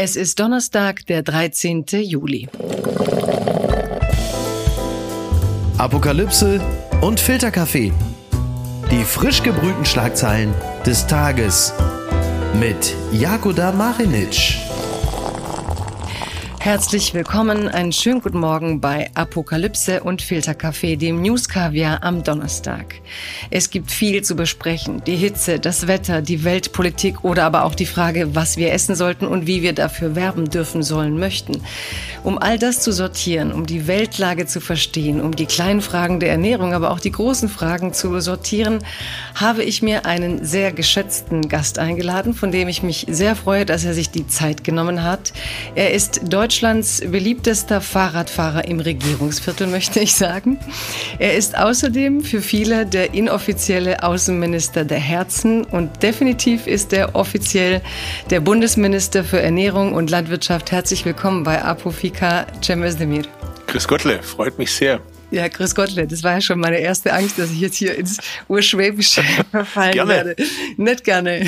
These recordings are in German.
Es ist Donnerstag, der 13. Juli. Apokalypse und Filterkaffee. Die frisch gebrühten Schlagzeilen des Tages mit Jakoda Marinic. Herzlich willkommen, einen schönen guten Morgen bei Apokalypse und Filterkaffee, dem News Kaviar am Donnerstag. Es gibt viel zu besprechen. Die Hitze, das Wetter, die Weltpolitik oder aber auch die Frage, was wir essen sollten und wie wir dafür werben dürfen sollen möchten. Um all das zu sortieren, um die Weltlage zu verstehen, um die kleinen Fragen der Ernährung, aber auch die großen Fragen zu sortieren, habe ich mir einen sehr geschätzten Gast eingeladen, von dem ich mich sehr freue, dass er sich die Zeit genommen hat. Er ist Deutschlands beliebtester Fahrradfahrer im Regierungsviertel, möchte ich sagen. Er ist außerdem für viele der inoffizielle Außenminister der Herzen und definitiv ist er offiziell der Bundesminister für Ernährung und Landwirtschaft. Herzlich willkommen bei Apofika Cem Özdemir. Grüß Gottle, freut mich sehr. Ja, grüß Gottle, das war ja schon meine erste Angst, dass ich jetzt hier ins Urschwäbische verfallen gerne. werde. Nicht gerne.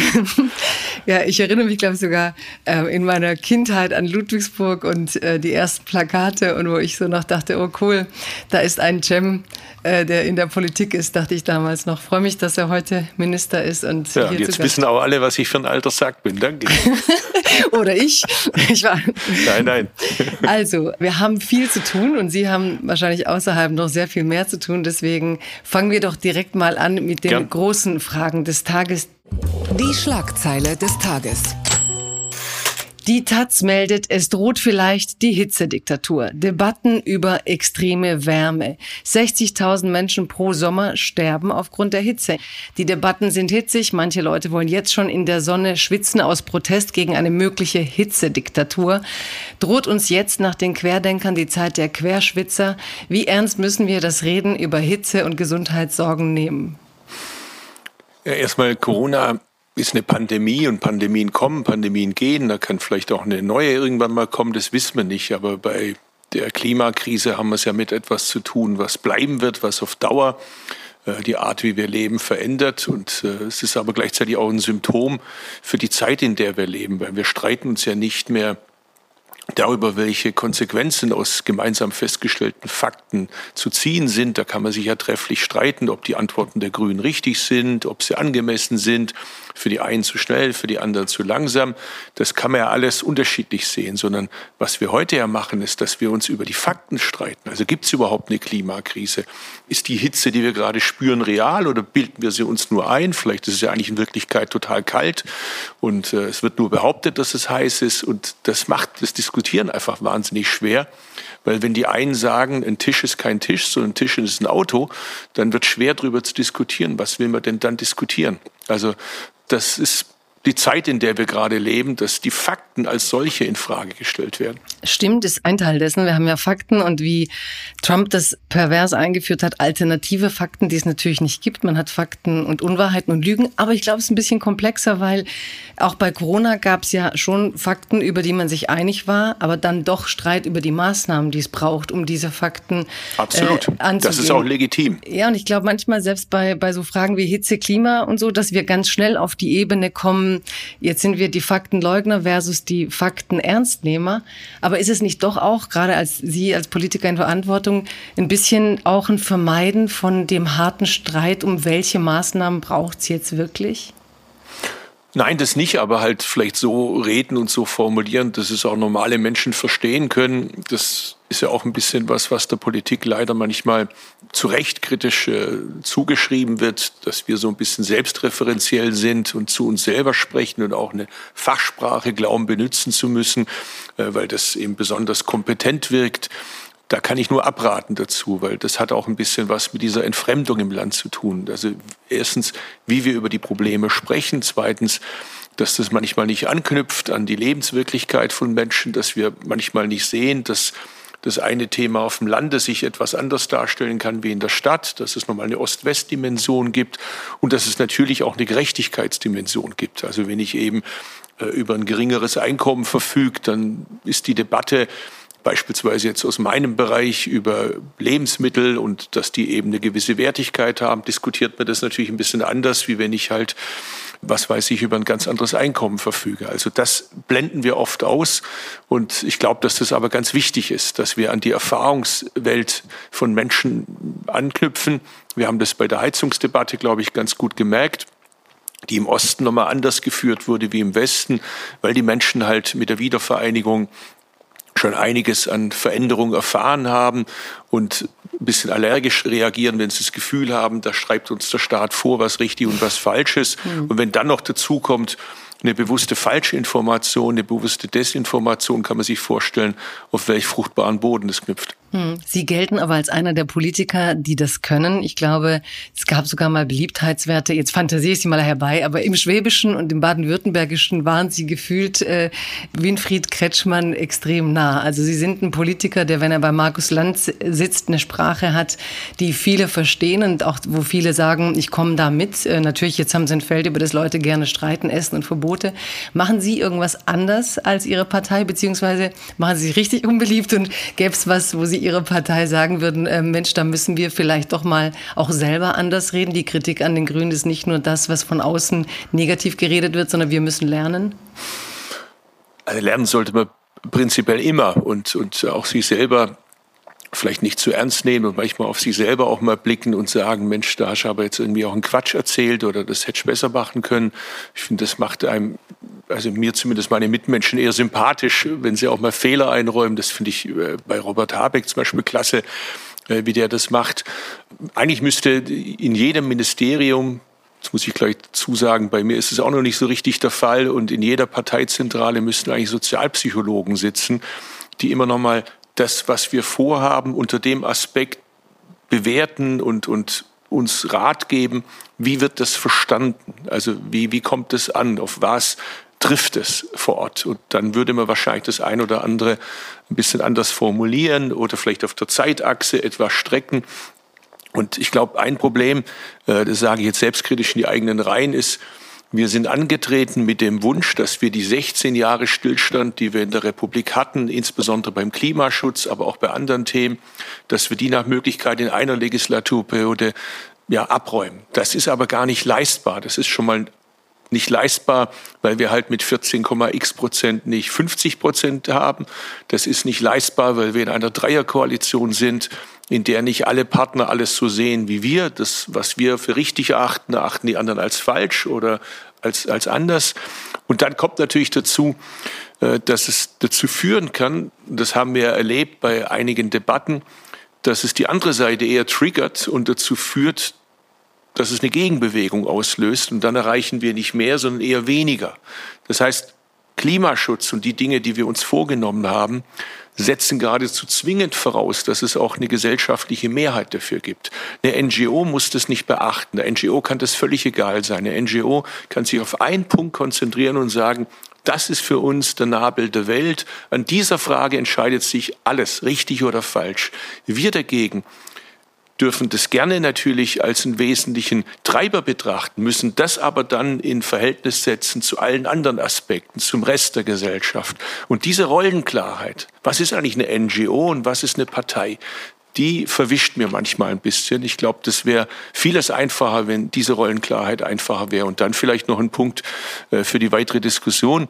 ja, ich erinnere mich, glaube ich, sogar äh, in meiner Kindheit an Ludwigsburg und äh, die ersten Plakate und wo ich so noch dachte, oh cool, da ist ein Cem, äh, der in der Politik ist, dachte ich damals noch. Freue mich, dass er heute Minister ist. Und ja, jetzt wissen auch alle, was ich für ein alter Sack bin. Danke. Oder ich. ich war nein, nein. also, wir haben viel zu tun und Sie haben wahrscheinlich außerhalb noch sehr viel mehr zu tun. Deswegen fangen wir doch direkt mal an mit den Gern. großen Fragen des Tages. Die Schlagzeile des Tages. Die Taz meldet, es droht vielleicht die Hitzediktatur. Debatten über extreme Wärme. 60.000 Menschen pro Sommer sterben aufgrund der Hitze. Die Debatten sind hitzig. Manche Leute wollen jetzt schon in der Sonne schwitzen aus Protest gegen eine mögliche Hitzediktatur. Droht uns jetzt nach den Querdenkern die Zeit der Querschwitzer? Wie ernst müssen wir das Reden über Hitze und Gesundheitssorgen nehmen? Ja, erstmal Corona ist eine Pandemie und Pandemien kommen, Pandemien gehen. Da kann vielleicht auch eine neue irgendwann mal kommen, das wissen wir nicht. Aber bei der Klimakrise haben wir es ja mit etwas zu tun, was bleiben wird, was auf Dauer äh, die Art, wie wir leben, verändert. Und äh, es ist aber gleichzeitig auch ein Symptom für die Zeit, in der wir leben, weil wir streiten uns ja nicht mehr darüber, welche Konsequenzen aus gemeinsam festgestellten Fakten zu ziehen sind. Da kann man sich ja trefflich streiten, ob die Antworten der Grünen richtig sind, ob sie angemessen sind, für die einen zu schnell, für die anderen zu langsam. Das kann man ja alles unterschiedlich sehen, sondern was wir heute ja machen, ist, dass wir uns über die Fakten streiten. Also gibt es überhaupt eine Klimakrise? Ist die Hitze, die wir gerade spüren, real oder bilden wir sie uns nur ein? Vielleicht ist es ja eigentlich in Wirklichkeit total kalt und äh, es wird nur behauptet, dass es heiß ist und das macht das Diskutieren einfach wahnsinnig schwer. Weil wenn die einen sagen, ein Tisch ist kein Tisch, sondern ein Tisch ist ein Auto, dann wird schwer darüber zu diskutieren. Was will man denn dann diskutieren? Also das ist die Zeit, in der wir gerade leben, dass die Fakten als solche in Frage gestellt werden. Stimmt, ist ein Teil dessen. Wir haben ja Fakten und wie Trump das pervers eingeführt hat, alternative Fakten, die es natürlich nicht gibt. Man hat Fakten und Unwahrheiten und Lügen. Aber ich glaube, es ist ein bisschen komplexer, weil auch bei Corona gab es ja schon Fakten, über die man sich einig war, aber dann doch Streit über die Maßnahmen, die es braucht, um diese Fakten Absolut. Äh, anzugehen. Das ist auch legitim. Ja, und ich glaube manchmal selbst bei, bei so Fragen wie Hitze, Klima und so, dass wir ganz schnell auf die Ebene kommen, jetzt sind wir die Faktenleugner versus die Faktenernstnehmer. Aber ist es nicht doch auch, gerade als Sie als Politiker in Verantwortung, ein bisschen auch ein Vermeiden von dem harten Streit, um welche Maßnahmen braucht es jetzt wirklich? Nein, das nicht, aber halt vielleicht so reden und so formulieren, dass es auch normale Menschen verstehen können. Das ist ja auch ein bisschen was, was der Politik leider manchmal zu Recht kritisch äh, zugeschrieben wird, dass wir so ein bisschen selbstreferenziell sind und zu uns selber sprechen und auch eine Fachsprache glauben benutzen zu müssen, äh, weil das eben besonders kompetent wirkt. Da kann ich nur abraten dazu, weil das hat auch ein bisschen was mit dieser Entfremdung im Land zu tun. Also erstens, wie wir über die Probleme sprechen. Zweitens, dass das manchmal nicht anknüpft an die Lebenswirklichkeit von Menschen, dass wir manchmal nicht sehen, dass das eine Thema auf dem Lande sich etwas anders darstellen kann wie in der Stadt, dass es nochmal eine Ost-West-Dimension gibt und dass es natürlich auch eine Gerechtigkeitsdimension gibt. Also wenn ich eben äh, über ein geringeres Einkommen verfüge, dann ist die Debatte beispielsweise jetzt aus meinem Bereich über Lebensmittel und dass die eben eine gewisse Wertigkeit haben, diskutiert man das natürlich ein bisschen anders, wie wenn ich halt was weiß ich, über ein ganz anderes Einkommen verfüge. Also das blenden wir oft aus. Und ich glaube, dass das aber ganz wichtig ist, dass wir an die Erfahrungswelt von Menschen anknüpfen. Wir haben das bei der Heizungsdebatte, glaube ich, ganz gut gemerkt die im Osten nochmal anders geführt wurde wie im Westen, weil die Menschen halt mit der Wiedervereinigung schon einiges an Veränderungen erfahren haben und ein bisschen allergisch reagieren, wenn sie das Gefühl haben, da schreibt uns der Staat vor, was richtig und was falsch ist. Mhm. Und wenn dann noch dazu kommt, eine bewusste Falschinformation, eine bewusste Desinformation, kann man sich vorstellen, auf welch fruchtbaren Boden das knüpft. Hm. Sie gelten aber als einer der Politiker, die das können. Ich glaube, es gab sogar mal Beliebtheitswerte. Jetzt fantasiere ich sie mal herbei, aber im Schwäbischen und im Baden-Württembergischen waren Sie gefühlt äh, Winfried Kretschmann extrem nah. Also Sie sind ein Politiker, der, wenn er bei Markus Lanz sitzt, eine Sprache hat, die viele verstehen und auch wo viele sagen, ich komme da mit. Äh, natürlich, jetzt haben Sie ein Feld, über das Leute gerne streiten, essen und Verbote. Machen Sie irgendwas anders als Ihre Partei, beziehungsweise machen Sie sich richtig unbeliebt und gäbe es was, wo Sie Ihre Partei sagen würden, äh, Mensch, da müssen wir vielleicht doch mal auch selber anders reden. Die Kritik an den Grünen ist nicht nur das, was von außen negativ geredet wird, sondern wir müssen lernen? Also lernen sollte man prinzipiell immer und, und auch sich selber vielleicht nicht zu ernst nehmen und manchmal auf sich selber auch mal blicken und sagen, Mensch, da hast du aber jetzt irgendwie auch einen Quatsch erzählt oder das hätte ich besser machen können. Ich finde, das macht einem, also mir zumindest meine Mitmenschen eher sympathisch, wenn sie auch mal Fehler einräumen. Das finde ich äh, bei Robert Habeck zum Beispiel klasse, äh, wie der das macht. Eigentlich müsste in jedem Ministerium das muss ich gleich zusagen, bei mir ist es auch noch nicht so richtig der Fall. Und in jeder Parteizentrale müssten eigentlich Sozialpsychologen sitzen, die immer noch mal das, was wir vorhaben, unter dem Aspekt bewerten und, und uns Rat geben, wie wird das verstanden? Also wie, wie kommt es an? Auf was trifft es vor Ort? Und dann würde man wahrscheinlich das ein oder andere ein bisschen anders formulieren oder vielleicht auf der Zeitachse etwas strecken. Und ich glaube, ein Problem, äh, das sage ich jetzt selbstkritisch in die eigenen Reihen, ist, wir sind angetreten mit dem Wunsch, dass wir die 16 Jahre Stillstand, die wir in der Republik hatten, insbesondere beim Klimaschutz, aber auch bei anderen Themen, dass wir die nach Möglichkeit in einer Legislaturperiode ja, abräumen. Das ist aber gar nicht leistbar. Das ist schon mal nicht leistbar, weil wir halt mit 14,x Prozent nicht 50 Prozent haben. Das ist nicht leistbar, weil wir in einer Dreierkoalition sind, in der nicht alle Partner alles so sehen wie wir. Das, was wir für richtig erachten, erachten die anderen als falsch oder als, als anders. Und dann kommt natürlich dazu, äh, dass es dazu führen kann, das haben wir erlebt bei einigen Debatten, dass es die andere Seite eher triggert und dazu führt, dass es eine Gegenbewegung auslöst und dann erreichen wir nicht mehr, sondern eher weniger. Das heißt, Klimaschutz und die Dinge, die wir uns vorgenommen haben, setzen geradezu zwingend voraus, dass es auch eine gesellschaftliche Mehrheit dafür gibt. Eine NGO muss das nicht beachten. Eine NGO kann das völlig egal sein. Eine NGO kann sich auf einen Punkt konzentrieren und sagen, das ist für uns der Nabel der Welt. An dieser Frage entscheidet sich alles, richtig oder falsch. Wir dagegen dürfen das gerne natürlich als einen wesentlichen Treiber betrachten, müssen das aber dann in Verhältnis setzen zu allen anderen Aspekten, zum Rest der Gesellschaft. Und diese Rollenklarheit, was ist eigentlich eine NGO und was ist eine Partei, die verwischt mir manchmal ein bisschen. Ich glaube, das wäre vieles einfacher, wenn diese Rollenklarheit einfacher wäre. Und dann vielleicht noch ein Punkt äh, für die weitere Diskussion.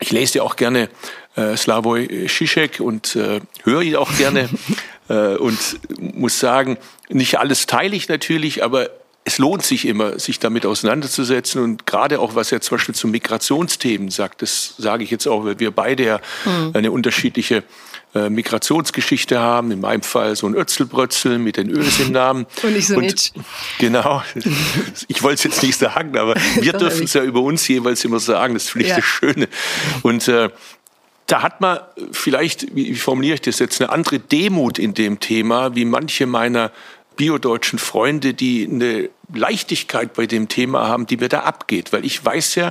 Ich lese ja auch gerne äh, Slavoj Žižek und äh, höre ihn auch gerne. Äh, und muss sagen, nicht alles teile ich natürlich, aber es lohnt sich immer, sich damit auseinanderzusetzen und gerade auch, was er zum Beispiel zu Migrationsthemen sagt, das sage ich jetzt auch, weil wir beide ja mhm. eine unterschiedliche äh, Migrationsgeschichte haben. In meinem Fall so ein Ötzelbrötzel mit den Ös im Namen. Und nicht so Itch. Genau. Ich wollte es jetzt nicht sagen, aber wir dürfen es ja über uns jeweils immer sagen. Das finde ich ja. das Schöne. Und äh, da hat man vielleicht, wie formuliere ich das jetzt, eine andere Demut in dem Thema, wie manche meiner biodeutschen Freunde, die eine Leichtigkeit bei dem Thema haben, die mir da abgeht. Weil ich weiß ja,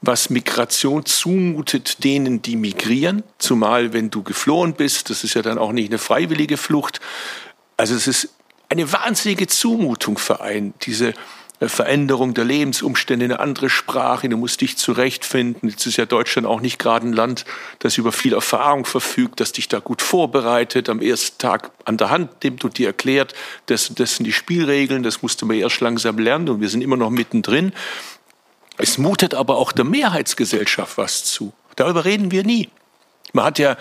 was Migration zumutet denen, die migrieren, zumal wenn du geflohen bist, das ist ja dann auch nicht eine freiwillige Flucht. Also es ist eine wahnsinnige Zumutung für einen, diese Veränderung der Lebensumstände, eine andere Sprache, du musst dich zurechtfinden. Jetzt ist ja Deutschland auch nicht gerade ein Land, das über viel Erfahrung verfügt, das dich da gut vorbereitet, am ersten Tag an der Hand nimmt und dir erklärt, das, das sind die Spielregeln, das musst du mal erst langsam lernen und wir sind immer noch mittendrin. Es mutet aber auch der Mehrheitsgesellschaft was zu. Darüber reden wir nie. Man hat ja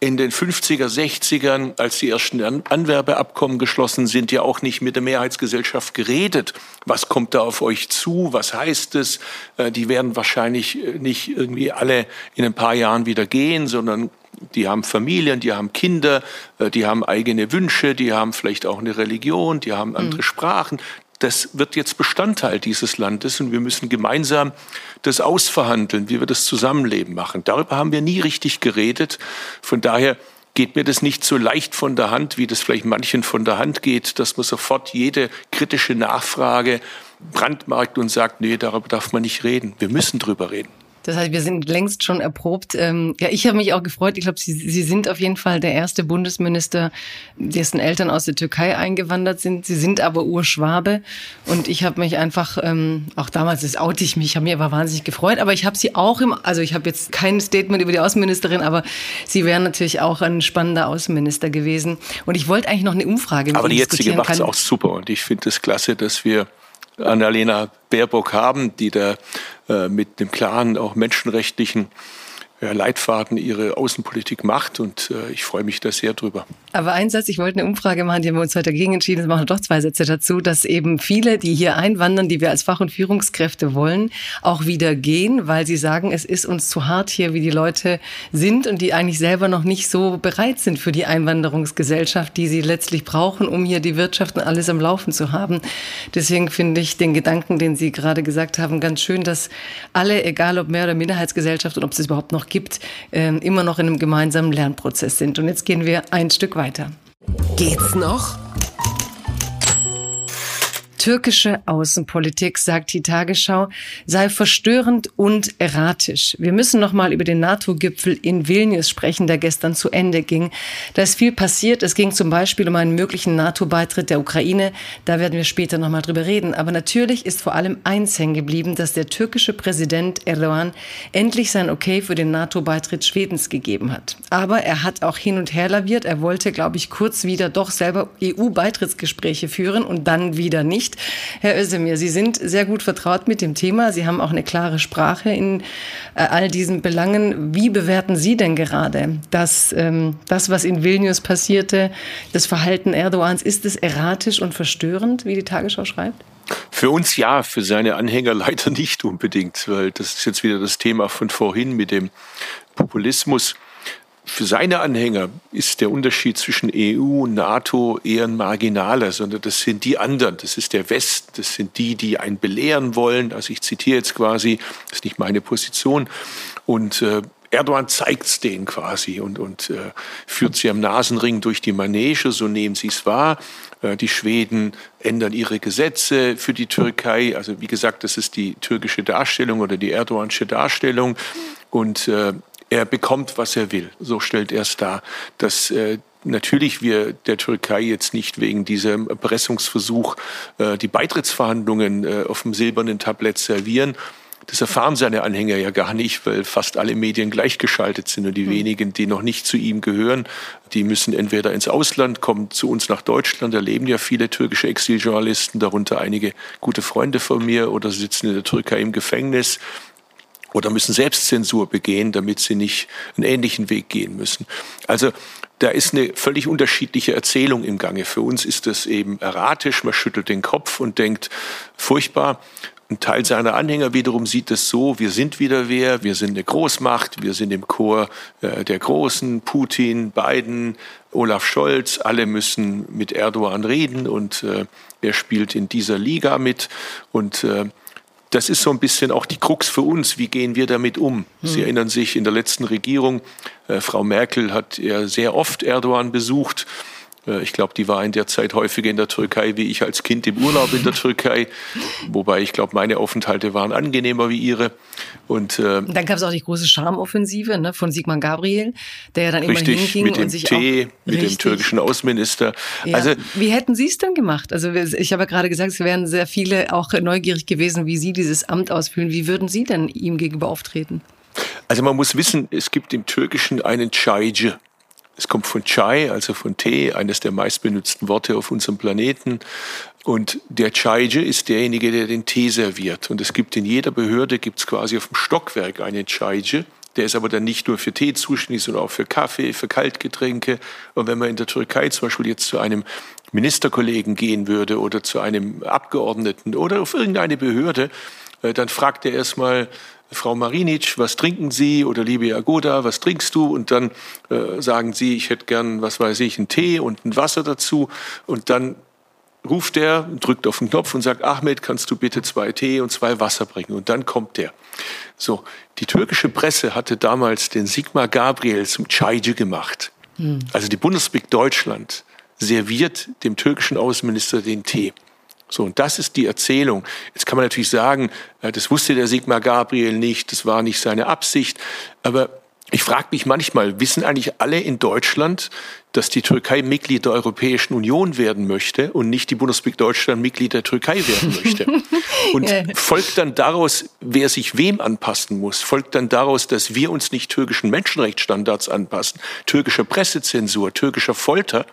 in den 50er, 60ern, als die ersten Anwerbeabkommen geschlossen sind, ja auch nicht mit der Mehrheitsgesellschaft geredet. Was kommt da auf euch zu? Was heißt es? Äh, die werden wahrscheinlich äh, nicht irgendwie alle in ein paar Jahren wieder gehen, sondern die haben Familien, die haben Kinder, äh, die haben eigene Wünsche, die haben vielleicht auch eine Religion, die haben andere mhm. Sprachen das wird jetzt Bestandteil dieses Landes und wir müssen gemeinsam das ausverhandeln, wie wir das Zusammenleben machen. Darüber haben wir nie richtig geredet. Von daher geht mir das nicht so leicht von der Hand, wie das vielleicht manchen von der Hand geht, dass man sofort jede kritische Nachfrage brandmarkt und sagt, nee, darüber darf man nicht reden. Wir müssen drüber reden. Das heißt, wir sind längst schon erprobt. Ähm, ja, ich habe mich auch gefreut. Ich glaube, Sie, Sie sind auf jeden Fall der erste Bundesminister, dessen Eltern aus der Türkei eingewandert sind. Sie sind aber Urschwabe. Und ich habe mich einfach, ähm, auch damals, das oute ich mich, habe mich aber wahnsinnig gefreut. Aber ich habe Sie auch im, also ich habe jetzt kein Statement über die Außenministerin, aber Sie wären natürlich auch ein spannender Außenminister gewesen. Und ich wollte eigentlich noch eine Umfrage mit Aber die jetzige macht es auch super. Und ich finde es klasse, dass wir Annalena Baerbock haben, die da äh, mit dem klaren, auch menschenrechtlichen Leitfaden ihre Außenpolitik macht und äh, ich freue mich da sehr drüber. Aber ein Satz, ich wollte eine Umfrage machen, die haben wir uns heute dagegen entschieden, es machen doch zwei Sätze dazu, dass eben viele, die hier einwandern, die wir als Fach- und Führungskräfte wollen, auch wieder gehen, weil sie sagen, es ist uns zu hart hier, wie die Leute sind und die eigentlich selber noch nicht so bereit sind für die Einwanderungsgesellschaft, die sie letztlich brauchen, um hier die Wirtschaft und alles am Laufen zu haben. Deswegen finde ich den Gedanken, den Sie gerade gesagt haben, ganz schön, dass alle, egal ob Mehr- oder Minderheitsgesellschaft und ob es überhaupt noch gibt, ähm, immer noch in einem gemeinsamen Lernprozess sind. Und jetzt gehen wir ein Stück weiter. Geht's noch? Türkische Außenpolitik, sagt die Tagesschau, sei verstörend und erratisch. Wir müssen noch mal über den NATO-Gipfel in Vilnius sprechen, der gestern zu Ende ging. Da ist viel passiert. Es ging zum Beispiel um einen möglichen NATO-Beitritt der Ukraine. Da werden wir später noch mal drüber reden. Aber natürlich ist vor allem eins hängen geblieben, dass der türkische Präsident Erdogan endlich sein Okay für den NATO-Beitritt Schwedens gegeben hat. Aber er hat auch hin und her laviert. Er wollte, glaube ich, kurz wieder doch selber EU-Beitrittsgespräche führen und dann wieder nicht nicht. Herr Özdemir, Sie sind sehr gut vertraut mit dem Thema. Sie haben auch eine klare Sprache in äh, all diesen Belangen. Wie bewerten Sie denn gerade dass, ähm, das, was in Vilnius passierte, das Verhalten Erdogans? Ist es erratisch und verstörend, wie die Tagesschau schreibt? Für uns ja, für seine Anhänger leider nicht unbedingt, weil das ist jetzt wieder das Thema von vorhin mit dem Populismus. Für seine Anhänger ist der Unterschied zwischen EU und NATO eher ein marginaler, sondern das sind die anderen, das ist der Westen, das sind die, die einen belehren wollen. Also ich zitiere jetzt quasi, das ist nicht meine Position. Und äh, Erdogan zeigt es denen quasi und, und äh, führt sie am Nasenring durch die Manege, so nehmen sie es wahr. Äh, die Schweden ändern ihre Gesetze für die Türkei. Also wie gesagt, das ist die türkische Darstellung oder die Erdogansche Darstellung. Und äh, er bekommt, was er will. So stellt er es dar. Dass äh, natürlich wir der Türkei jetzt nicht wegen diesem Erpressungsversuch äh, die Beitrittsverhandlungen äh, auf dem silbernen Tablett servieren. Das erfahren seine Anhänger ja gar nicht, weil fast alle Medien gleichgeschaltet sind und die mhm. wenigen, die noch nicht zu ihm gehören, die müssen entweder ins Ausland, kommen zu uns nach Deutschland, da leben ja viele türkische Exiljournalisten, darunter einige gute Freunde von mir oder sitzen in der Türkei im Gefängnis oder müssen Selbstzensur begehen, damit sie nicht einen ähnlichen Weg gehen müssen. Also da ist eine völlig unterschiedliche Erzählung im Gange. Für uns ist das eben erratisch, man schüttelt den Kopf und denkt, furchtbar. Ein Teil seiner Anhänger wiederum sieht es so, wir sind wieder wer, wir sind eine Großmacht, wir sind im Chor äh, der Großen, Putin, Biden, Olaf Scholz, alle müssen mit Erdogan reden und äh, er spielt in dieser Liga mit und äh, das ist so ein bisschen auch die Krux für uns. Wie gehen wir damit um? Sie hm. erinnern sich, in der letzten Regierung, äh, Frau Merkel hat ja sehr oft Erdogan besucht. Äh, ich glaube, die war in der Zeit häufiger in der Türkei wie ich als Kind im Urlaub in der Türkei. Wobei ich glaube, meine Aufenthalte waren angenehmer wie ihre. Und äh, dann gab es auch die große Charmoffensive ne, von Sigmar Gabriel, der ja dann richtig, immer hinging mit dem und sich Tee, auch, mit richtig. dem türkischen Außenminister. Ja. Also wie hätten Sie es denn gemacht? Also ich habe ja gerade gesagt, es wären sehr viele auch neugierig gewesen, wie Sie dieses Amt ausfüllen. Wie würden Sie denn ihm gegenüber auftreten? Also man muss wissen, es gibt im Türkischen einen Çaycı. Es kommt von Chai, also von Tee, eines der meistbenutzten Worte auf unserem Planeten. Und der Çaycı ist derjenige, der den Tee serviert. Und es gibt in jeder Behörde, gibt es quasi auf dem Stockwerk einen Çaycı. Der ist aber dann nicht nur für Tee zuständig, sondern auch für Kaffee, für Kaltgetränke. Und wenn man in der Türkei zum Beispiel jetzt zu einem Ministerkollegen gehen würde oder zu einem Abgeordneten oder auf irgendeine Behörde, äh, dann fragt er erstmal, Frau Marinic, was trinken Sie? Oder liebe Jagoda, was trinkst du? Und dann äh, sagen Sie, ich hätte gern, was weiß ich, einen Tee und ein Wasser dazu. Und dann ruft er, drückt auf den Knopf und sagt, Ahmed, kannst du bitte zwei Tee und zwei Wasser bringen? Und dann kommt der. So, die türkische Presse hatte damals den Sigmar Gabriel zum Çaycı gemacht. Hm. Also die Bundesrepublik Deutschland serviert dem türkischen Außenminister den Tee. So, und das ist die Erzählung. Jetzt kann man natürlich sagen, äh, das wusste der Sigmar Gabriel nicht, das war nicht seine Absicht. Aber ich frage mich manchmal, wissen eigentlich alle in Deutschland, dass die Türkei Mitglied der Europäischen Union werden möchte und nicht die Bundesrepublik Deutschland Mitglied der Türkei werden möchte? Und folgt dann daraus, wer sich wem anpassen muss? Folgt dann daraus, dass wir uns nicht türkischen Menschenrechtsstandards anpassen, türkischer Pressezensur, türkischer Folter,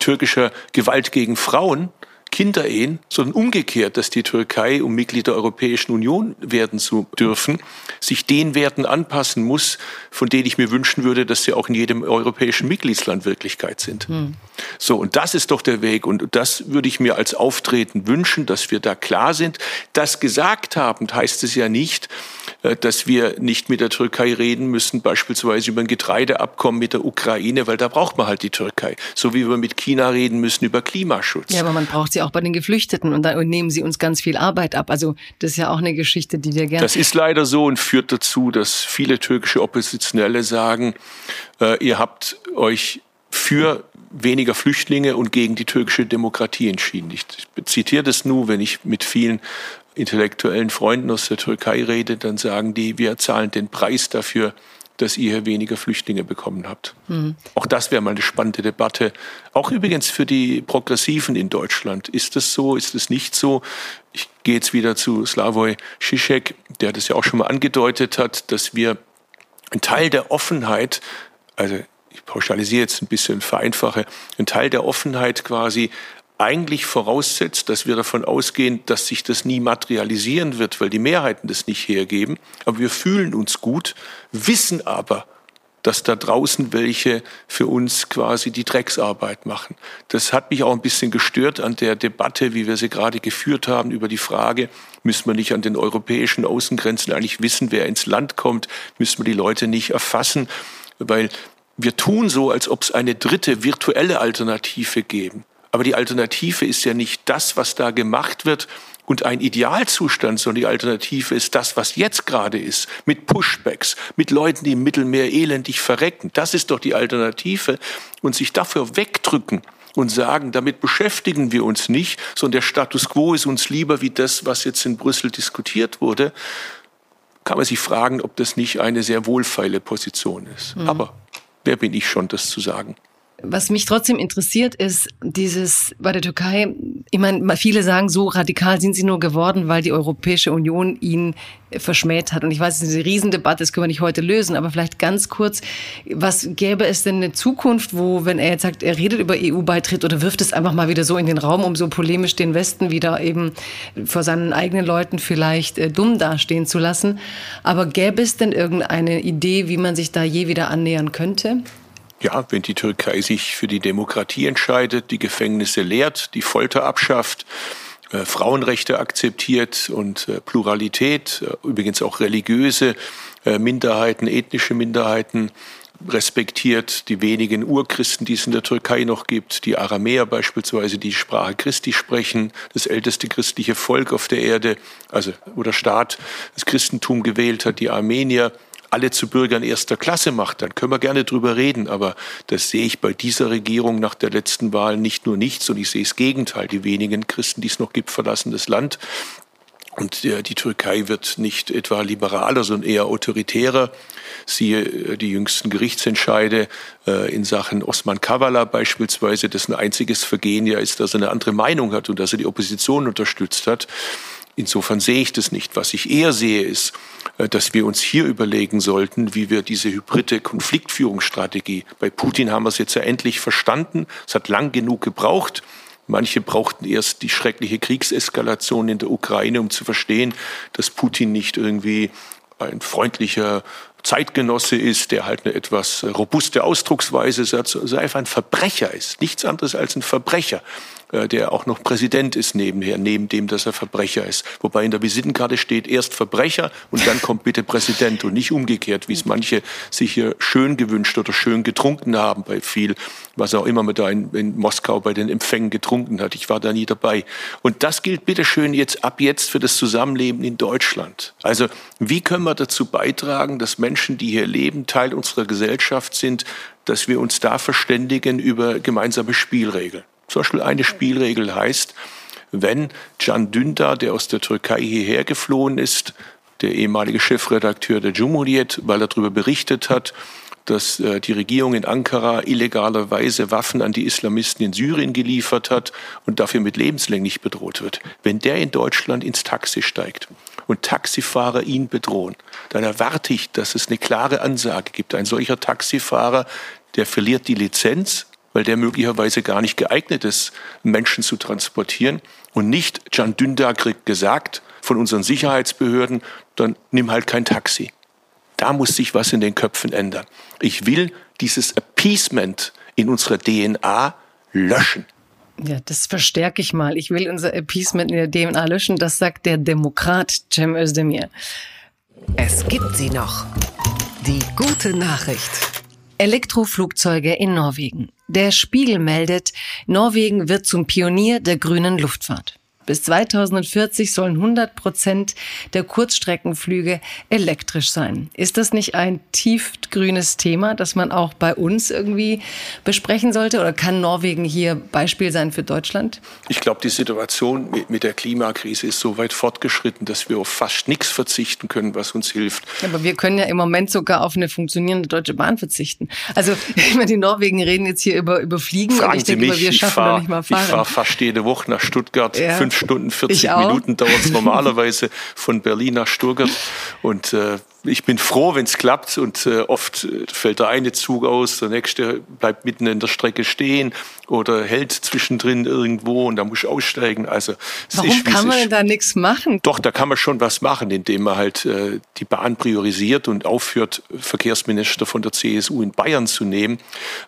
türkischer Gewalt gegen Frauen? Kinderehen, sondern umgekehrt, dass die Türkei, um Mitglied der Europäischen Union werden zu dürfen, sich den Werten anpassen muss, von denen ich mir wünschen würde, dass sie auch in jedem europäischen Mitgliedsland Wirklichkeit sind. Hm. So, und das ist doch der Weg. Und das würde ich mir als Auftreten wünschen, dass wir da klar sind. Das gesagt haben, heißt es ja nicht, dass wir nicht mit der Türkei reden müssen, beispielsweise über ein Getreideabkommen mit der Ukraine, weil da braucht man halt die Türkei. So wie wir mit China reden müssen über Klimaschutz. Ja, aber man braucht sie auch bei den Geflüchteten und dann nehmen sie uns ganz viel Arbeit ab. Also das ist ja auch eine Geschichte, die wir gerne. Das ist leider so und führt dazu, dass viele türkische Oppositionelle sagen, äh, ihr habt euch für weniger Flüchtlinge und gegen die türkische Demokratie entschieden. Ich zitiere das nur, wenn ich mit vielen intellektuellen Freunden aus der Türkei rede, dann sagen die, wir zahlen den Preis dafür, dass ihr hier weniger Flüchtlinge bekommen habt. Mhm. Auch das wäre mal eine spannende Debatte. Auch übrigens für die Progressiven in Deutschland. Ist das so? Ist es nicht so? Ich gehe jetzt wieder zu Slavoj Žižek, der das ja auch schon mal angedeutet hat, dass wir einen Teil der Offenheit, also ich pauschalisiere jetzt ein bisschen, vereinfache, einen Teil der Offenheit quasi eigentlich voraussetzt, dass wir davon ausgehen, dass sich das nie materialisieren wird, weil die Mehrheiten das nicht hergeben. Aber wir fühlen uns gut, wissen aber, dass da draußen welche für uns quasi die Drecksarbeit machen. Das hat mich auch ein bisschen gestört an der Debatte, wie wir sie gerade geführt haben, über die Frage, müssen wir nicht an den europäischen Außengrenzen eigentlich wissen, wer ins Land kommt, müssen wir die Leute nicht erfassen, weil wir tun so, als ob es eine dritte virtuelle Alternative geben. Aber die Alternative ist ja nicht das, was da gemacht wird und ein Idealzustand, sondern die Alternative ist das, was jetzt gerade ist, mit Pushbacks, mit Leuten, die im Mittelmeer elendig verrecken. Das ist doch die Alternative. Und sich dafür wegdrücken und sagen, damit beschäftigen wir uns nicht, sondern der Status quo ist uns lieber wie das, was jetzt in Brüssel diskutiert wurde, kann man sich fragen, ob das nicht eine sehr wohlfeile Position ist. Mhm. Aber wer bin ich schon, das zu sagen? Was mich trotzdem interessiert, ist dieses bei der Türkei, ich meine, viele sagen, so radikal sind sie nur geworden, weil die Europäische Union ihn verschmäht hat. Und ich weiß, es ist eine Riesendebatte, das können wir nicht heute lösen, aber vielleicht ganz kurz, was gäbe es denn eine Zukunft, wo, wenn er jetzt sagt, er redet über EU-Beitritt oder wirft es einfach mal wieder so in den Raum, um so polemisch den Westen wieder eben vor seinen eigenen Leuten vielleicht äh, dumm dastehen zu lassen. Aber gäbe es denn irgendeine Idee, wie man sich da je wieder annähern könnte? Ja, wenn die Türkei sich für die Demokratie entscheidet, die Gefängnisse leert, die Folter abschafft, äh, Frauenrechte akzeptiert und äh, Pluralität, äh, übrigens auch religiöse äh, Minderheiten, ethnische Minderheiten respektiert, die wenigen Urchristen, die es in der Türkei noch gibt, die Aramäer beispielsweise, die, Sprache Christi sprechen, das älteste christliche Volk auf der Erde, also wo der Staat das Christentum gewählt hat, die Armenier, alle zu Bürgern erster Klasse macht, dann können wir gerne drüber reden. Aber das sehe ich bei dieser Regierung nach der letzten Wahl nicht nur nichts, und ich sehe das Gegenteil. Die wenigen Christen, die es noch gibt, verlassen das Land. Und die Türkei wird nicht etwa liberaler, sondern eher autoritärer. Siehe äh, die jüngsten Gerichtsentscheide äh, in Sachen Osman Kavala beispielsweise, dessen einziges Vergehen ja ist, dass er eine andere Meinung hat und dass er die Opposition unterstützt hat. Insofern sehe ich das nicht. Was ich eher sehe, ist, äh, dass wir uns hier überlegen sollten, wie wir diese hybride Konfliktführungsstrategie, bei Putin haben wir es jetzt ja endlich verstanden, es hat lang genug gebraucht, Manche brauchten erst die schreckliche Kriegseskalation in der Ukraine, um zu verstehen, dass Putin nicht irgendwie ein freundlicher Zeitgenosse ist, der halt eine etwas robuste Ausdrucksweise hat, also einfach ein Verbrecher ist. Nichts anderes als ein Verbrecher. Äh, der auch noch Präsident ist nebenher, neben dem, dass er Verbrecher ist. Wobei in der Visitenkarte steht erst Verbrecher und dann kommt bitte Präsident und nicht umgekehrt, wie es manche sich hier schön gewünscht oder schön getrunken haben bei viel, was auch immer man da in, in Moskau bei den Empfängen getrunken hat. Ich war da nie dabei. Und das gilt bitte schön jetzt ab jetzt für das Zusammenleben in Deutschland. Also wie können wir dazu beitragen, dass Menschen, die hier leben, Teil unserer Gesellschaft sind, dass wir uns da verständigen über gemeinsame Spielregeln. Zum Beispiel eine Spielregel heißt, wenn Can Dündar, der aus der Türkei hierher geflohen ist, der ehemalige Chefredakteur der Cumhuriyet, weil er darüber berichtet hat, dass äh, die Regierung in Ankara illegalerweise Waffen an die Islamisten in Syrien geliefert hat und dafür mit lebenslänglich bedroht wird. Wenn der in Deutschland ins Taxi steigt und Taxifahrer ihn bedrohen, dann erwarte ich, dass es eine klare Ansage gibt. Ein solcher Taxifahrer, der verliert die Lizenz, weil der möglicherweise gar nicht geeignet ist, Menschen zu transportieren. Und nicht Can Dündar kriegt gesagt von unseren Sicherheitsbehörden, dann nimm halt kein Taxi. Da muss sich was in den Köpfen ändern. Ich will dieses Appeasement in unserer DNA löschen. Ja, das verstärke ich mal. Ich will unser Appeasement in der DNA löschen. Das sagt der Demokrat Cem Özdemir. Es gibt sie noch. Die gute Nachricht. Elektroflugzeuge in Norwegen. Der Spiegel meldet, Norwegen wird zum Pionier der grünen Luftfahrt. Bis 2040 sollen 100 Prozent der Kurzstreckenflüge elektrisch sein. Ist das nicht ein tiefgrünes Thema, das man auch bei uns irgendwie besprechen sollte? Oder kann Norwegen hier Beispiel sein für Deutschland? Ich glaube, die Situation mit der Klimakrise ist so weit fortgeschritten, dass wir auf fast nichts verzichten können, was uns hilft. Aber wir können ja im Moment sogar auf eine funktionierende Deutsche Bahn verzichten. Also, ich meine, die Norwegen reden jetzt hier über, über Fliegen Fragen und ich denke, mich, wir schaffen fahr, nicht mal fahren. Ich fahre fast jede Woche nach Stuttgart. Ja fünf Stunden 40 Minuten dauert es normalerweise von Berlin nach Stuttgart. Und äh, ich bin froh, wenn es klappt. Und äh, oft äh, fällt der eine Zug aus, der nächste bleibt mitten in der Strecke stehen oder hält zwischendrin irgendwo und da muss ich aussteigen. Also Warum kann man denn da nichts machen? Doch, da kann man schon was machen, indem man halt äh, die Bahn priorisiert und aufhört, Verkehrsminister von der CSU in Bayern zu nehmen,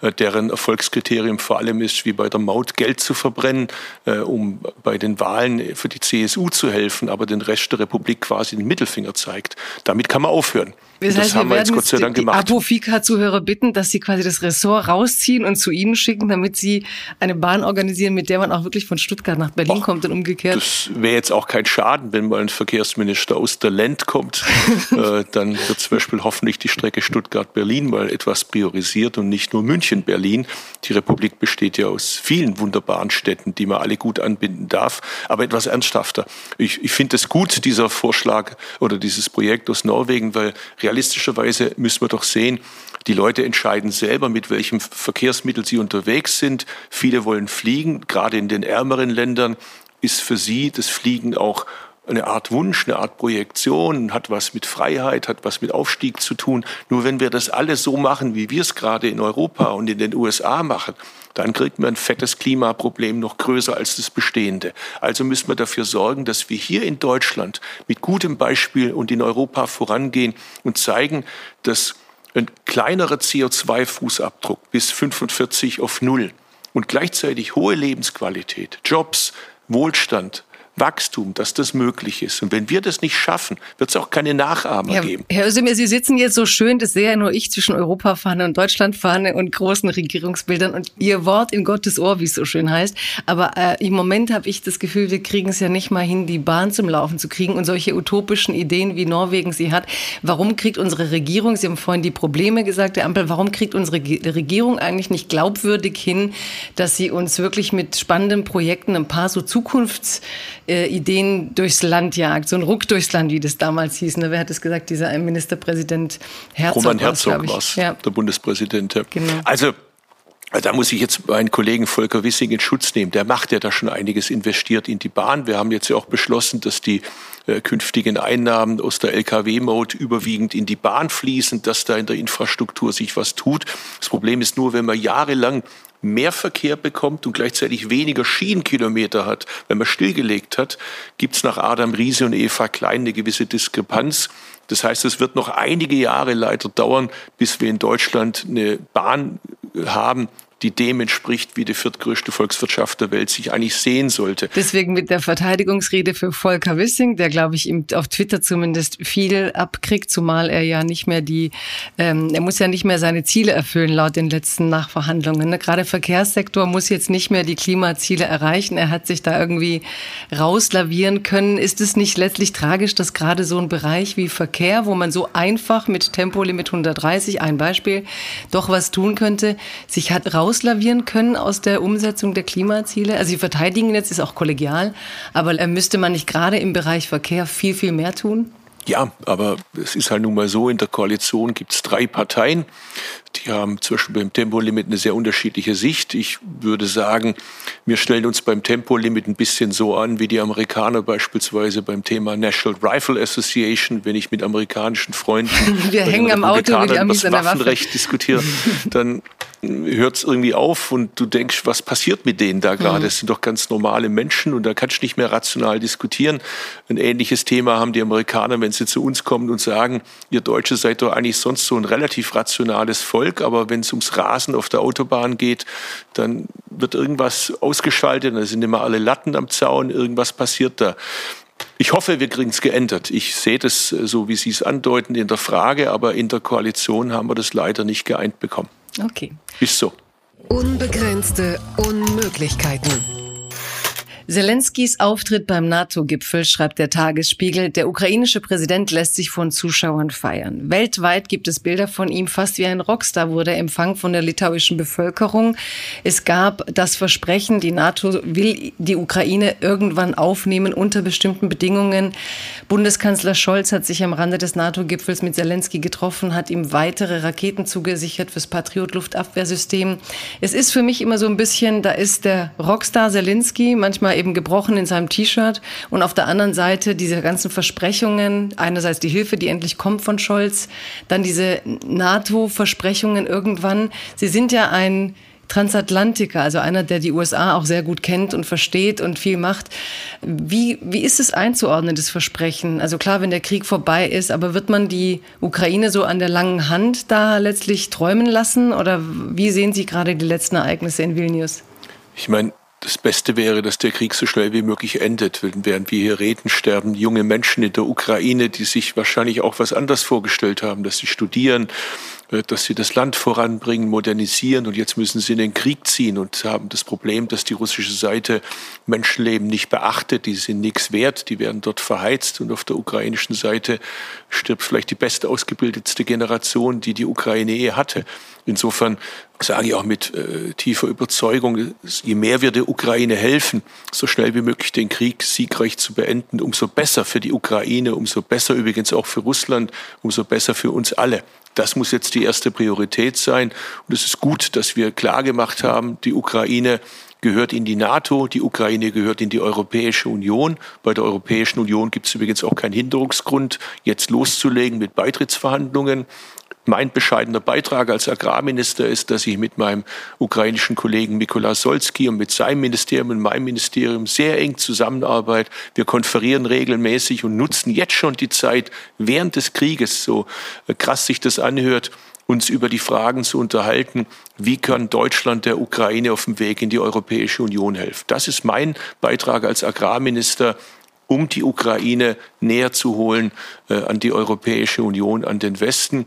äh, deren Erfolgskriterium vor allem ist, wie bei der Maut Geld zu verbrennen, äh, um bei den Wahlen für die CSU zu helfen, aber den Rest der Republik quasi den Mittelfinger zeigt. Damit kann man auf aufhören. Das, heißt, das haben wir jetzt Gott sei Dank gemacht. Die Apofika-Zuhörer bitten, dass sie quasi das Ressort rausziehen und zu Ihnen schicken, damit Sie eine Bahn organisieren, mit der man auch wirklich von Stuttgart nach Berlin Och, kommt und umgekehrt. Das wäre jetzt auch kein Schaden, wenn mal ein Verkehrsminister aus der Land kommt. äh, dann wird zum Beispiel hoffentlich die Strecke Stuttgart-Berlin mal etwas priorisiert und nicht nur München-Berlin. Die Republik besteht ja aus vielen wunderbaren Städten, die man alle gut anbinden darf. Aber etwas ernsthafter. Ich, ich finde es gut, dieser Vorschlag oder dieses Projekt aus Norwegen, weil realistischerweise müssen wir doch sehen, die Leute entscheiden selber, mit welchem Verkehrsmittel sie unterwegs sind. Viele wollen fliegen. Gerade in den ärmeren Ländern ist für sie das Fliegen auch eine Art Wunsch, eine Art Projektion, hat was mit Freiheit, hat was mit Aufstieg zu tun. Nur wenn wir das alles so machen, wie wir es gerade in Europa und in den USA machen, dann kriegt man ein fettes Klimaproblem noch größer als das bestehende. Also müssen wir dafür sorgen, dass wir hier in Deutschland mit gutem Beispiel und in Europa vorangehen und zeigen, dass ein kleinerer CO2-Fußabdruck bis 45 auf Null und gleichzeitig hohe Lebensqualität, Jobs, Wohlstand, Wachstum, dass das möglich ist. Und wenn wir das nicht schaffen, wird es auch keine Nachahmer ja, geben. Herr Özdemir, Sie sitzen jetzt so schön, das sehe ja nur ich zwischen Europafahne und Deutschlandfahne und großen Regierungsbildern und Ihr Wort in Gottes Ohr, wie es so schön heißt. Aber äh, im Moment habe ich das Gefühl, wir kriegen es ja nicht mal hin, die Bahn zum Laufen zu kriegen und solche utopischen Ideen, wie Norwegen sie hat. Warum kriegt unsere Regierung, Sie haben vorhin die Probleme gesagt, der Ampel, warum kriegt unsere Regierung eigentlich nicht glaubwürdig hin, dass sie uns wirklich mit spannenden Projekten ein paar so Zukunfts äh, Ideen durchs Land jagt, so ein Ruck durchs Land, wie das damals hieß. Ne? Wer hat es gesagt? Dieser Ministerpräsident Herzog. Roman Herzog war es, ja. der Bundespräsident. Genau. Also Da muss ich jetzt meinen Kollegen Volker Wissing in Schutz nehmen. Der macht ja da schon einiges investiert in die Bahn. Wir haben jetzt ja auch beschlossen, dass die äh, künftigen Einnahmen aus der Lkw-Mode überwiegend in die Bahn fließen, dass da in der Infrastruktur sich was tut. Das Problem ist nur, wenn man jahrelang mehr Verkehr bekommt und gleichzeitig weniger Schienenkilometer hat, wenn man stillgelegt hat, gibt es nach Adam Riese und Eva Klein eine gewisse Diskrepanz. Das heißt, es wird noch einige Jahre leider dauern, bis wir in Deutschland eine Bahn haben, die dem entspricht, wie die viertgrößte Volkswirtschaft der Welt sich eigentlich sehen sollte. Deswegen mit der Verteidigungsrede für Volker Wissing, der, glaube ich, auf Twitter zumindest viel abkriegt, zumal er ja nicht mehr die, ähm, er muss ja nicht mehr seine Ziele erfüllen laut den letzten Nachverhandlungen. Ne? Gerade Verkehrssektor muss jetzt nicht mehr die Klimaziele erreichen. Er hat sich da irgendwie rauslavieren können. Ist es nicht letztlich tragisch, dass gerade so ein Bereich wie Verkehr, wo man so einfach mit Tempolimit 130, ein Beispiel, doch was tun könnte, sich hat raus rauslavieren können aus der Umsetzung der Klimaziele? Also Sie verteidigen jetzt, ist auch kollegial, aber äh, müsste man nicht gerade im Bereich Verkehr viel, viel mehr tun? Ja, aber es ist halt nun mal so, in der Koalition gibt es drei Parteien. Die haben zum Beispiel beim Tempolimit eine sehr unterschiedliche Sicht. Ich würde sagen, wir stellen uns beim Tempolimit ein bisschen so an wie die Amerikaner beispielsweise beim Thema National Rifle Association. Wenn ich mit amerikanischen Freunden wir hängen am Auto über das Waffenrecht diskutiere, dann hört es irgendwie auf und du denkst, was passiert mit denen da gerade? Mhm. Das sind doch ganz normale Menschen und da kannst du nicht mehr rational diskutieren. Ein ähnliches Thema haben die Amerikaner, wenn sie zu uns kommen und sagen, ihr Deutsche seid doch eigentlich sonst so ein relativ rationales Volk, aber wenn es ums Rasen auf der Autobahn geht, dann wird irgendwas ausgeschaltet, da sind immer alle Latten am Zaun, irgendwas passiert da. Ich hoffe, wir kriegen es geändert. Ich sehe das so, wie Sie es andeuten, in der Frage, aber in der Koalition haben wir das leider nicht geeint bekommen. Okay. Ist so. Unbegrenzte Unmöglichkeiten. Zelenskys Auftritt beim NATO-Gipfel, schreibt der Tagesspiegel. Der ukrainische Präsident lässt sich von Zuschauern feiern. Weltweit gibt es Bilder von ihm. Fast wie ein Rockstar wurde er empfangen von der litauischen Bevölkerung. Es gab das Versprechen, die NATO will die Ukraine irgendwann aufnehmen unter bestimmten Bedingungen. Bundeskanzler Scholz hat sich am Rande des NATO-Gipfels mit Zelensky getroffen, hat ihm weitere Raketen zugesichert fürs Patriot-Luftabwehrsystem. Es ist für mich immer so ein bisschen, da ist der Rockstar Zelensky, manchmal eben gebrochen in seinem T-Shirt und auf der anderen Seite diese ganzen Versprechungen, einerseits die Hilfe, die endlich kommt von Scholz, dann diese NATO-Versprechungen irgendwann. Sie sind ja ein Transatlantiker, also einer, der die USA auch sehr gut kennt und versteht und viel macht. Wie, wie ist es einzuordnen, das Versprechen? Also klar, wenn der Krieg vorbei ist, aber wird man die Ukraine so an der langen Hand da letztlich träumen lassen? Oder wie sehen Sie gerade die letzten Ereignisse in Vilnius? Ich meine, das Beste wäre, dass der Krieg so schnell wie möglich endet. Während wir hier reden, sterben junge Menschen in der Ukraine, die sich wahrscheinlich auch was anderes vorgestellt haben, dass sie studieren, dass sie das Land voranbringen, modernisieren und jetzt müssen sie in den Krieg ziehen und haben das Problem, dass die russische Seite Menschenleben nicht beachtet, die sind nichts wert, die werden dort verheizt und auf der ukrainischen Seite stirbt vielleicht die best ausgebildetste Generation, die die Ukraine je hatte. Insofern sage ich auch mit äh, tiefer Überzeugung, je mehr wir der Ukraine helfen, so schnell wie möglich den Krieg siegreich zu beenden, umso besser für die Ukraine, umso besser übrigens auch für Russland, umso besser für uns alle. Das muss jetzt die erste Priorität sein. Und es ist gut, dass wir klargemacht haben, die Ukraine gehört in die NATO, die Ukraine gehört in die Europäische Union. Bei der Europäischen Union gibt es übrigens auch keinen Hinderungsgrund, jetzt loszulegen mit Beitrittsverhandlungen. Mein bescheidener Beitrag als Agrarminister ist, dass ich mit meinem ukrainischen Kollegen Mikola Solski und mit seinem Ministerium und meinem Ministerium sehr eng zusammenarbeite. Wir konferieren regelmäßig und nutzen jetzt schon die Zeit während des Krieges, so krass sich das anhört, uns über die Fragen zu unterhalten, wie kann Deutschland der Ukraine auf dem Weg in die Europäische Union helfen. Das ist mein Beitrag als Agrarminister um die Ukraine näher zu holen äh, an die Europäische Union, an den Westen.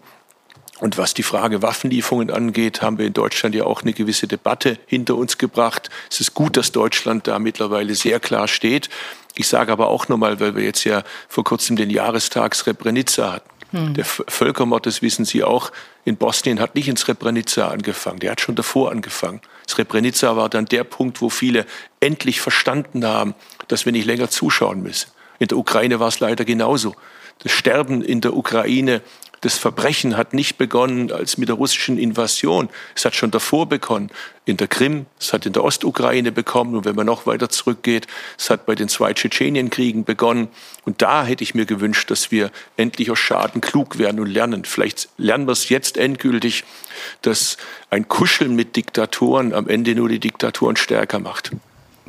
Und was die Frage Waffenlieferungen angeht, haben wir in Deutschland ja auch eine gewisse Debatte hinter uns gebracht. Es ist gut, dass Deutschland da mittlerweile sehr klar steht. Ich sage aber auch nochmal, weil wir jetzt ja vor kurzem den Jahrestag Srebrenica hatten. Hm. Der Völkermord, das wissen Sie auch, in Bosnien hat nicht in Srebrenica angefangen. Der hat schon davor angefangen. Srebrenica war dann der Punkt, wo viele endlich verstanden haben, dass wir nicht länger zuschauen müssen. In der Ukraine war es leider genauso. Das Sterben in der Ukraine Das Verbrechen hat nicht begonnen als mit der russischen Invasion. Es hat schon davor begonnen. In der Krim, es hat in der Ostukraine bekommen. Und wenn man noch weiter zurückgeht, es hat bei den zwei Tschetschenienkriegen begonnen. Und da hätte ich mir gewünscht, dass wir endlich aus Schaden klug werden und lernen. Vielleicht lernen wir es jetzt endgültig, dass ein Kuscheln mit Diktatoren am Ende nur die Diktatoren stärker macht.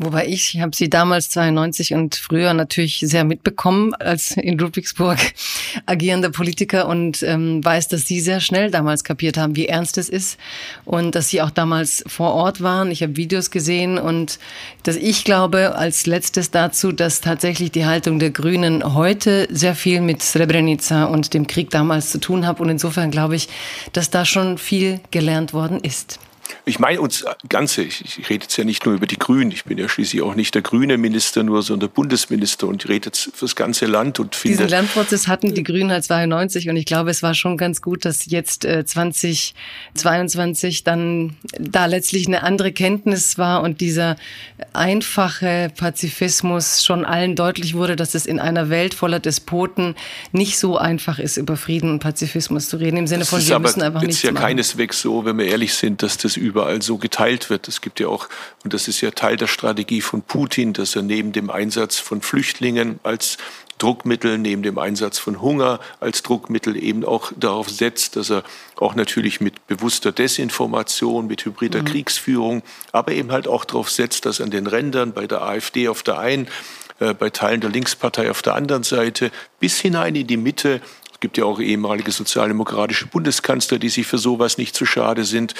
Wobei ich, ich habe sie damals 92 und früher natürlich sehr mitbekommen als in Ludwigsburg agierender Politiker und ähm, weiß, dass sie sehr schnell damals kapiert haben, wie ernst es ist und dass sie auch damals vor Ort waren. Ich habe Videos gesehen und dass ich glaube als letztes dazu, dass tatsächlich die Haltung der Grünen heute sehr viel mit Srebrenica und dem Krieg damals zu tun hat und insofern glaube ich, dass da schon viel gelernt worden ist. Ich meine uns Ganze, ich, ich rede jetzt ja nicht nur über die Grünen, ich bin ja schließlich auch nicht der grüne Minister nur, sondern der Bundesminister und ich rede jetzt fürs ganze Land und finde... Diesen Lernprozess hatten die Grünen halt 92 und ich glaube, es war schon ganz gut, dass jetzt äh, 2022 dann da letztlich eine andere Kenntnis war und dieser einfache Pazifismus schon allen deutlich wurde, dass es in einer Welt voller Despoten nicht so einfach ist, über Frieden und Pazifismus zu reden, im Sinne von, wir müssen einfach nichts machen. Es ist ja keineswegs so, wenn wir ehrlich sind, dass das überall so geteilt wird. Es gibt ja auch, und das ist ja Teil der Strategie von Putin, dass er neben dem Einsatz von Flüchtlingen als Druckmittel, neben dem Einsatz von Hunger als Druckmittel eben auch darauf setzt, dass er auch natürlich mit bewusster Desinformation, mit hybrider mhm. Kriegsführung, aber eben halt auch darauf setzt, dass an den Rändern bei der AfD auf der einen, äh, bei Teilen der Linkspartei auf der anderen Seite bis hinein in die Mitte es gibt ja auch ehemalige sozialdemokratische Bundeskanzler, die sich für sowas nicht zu schade sind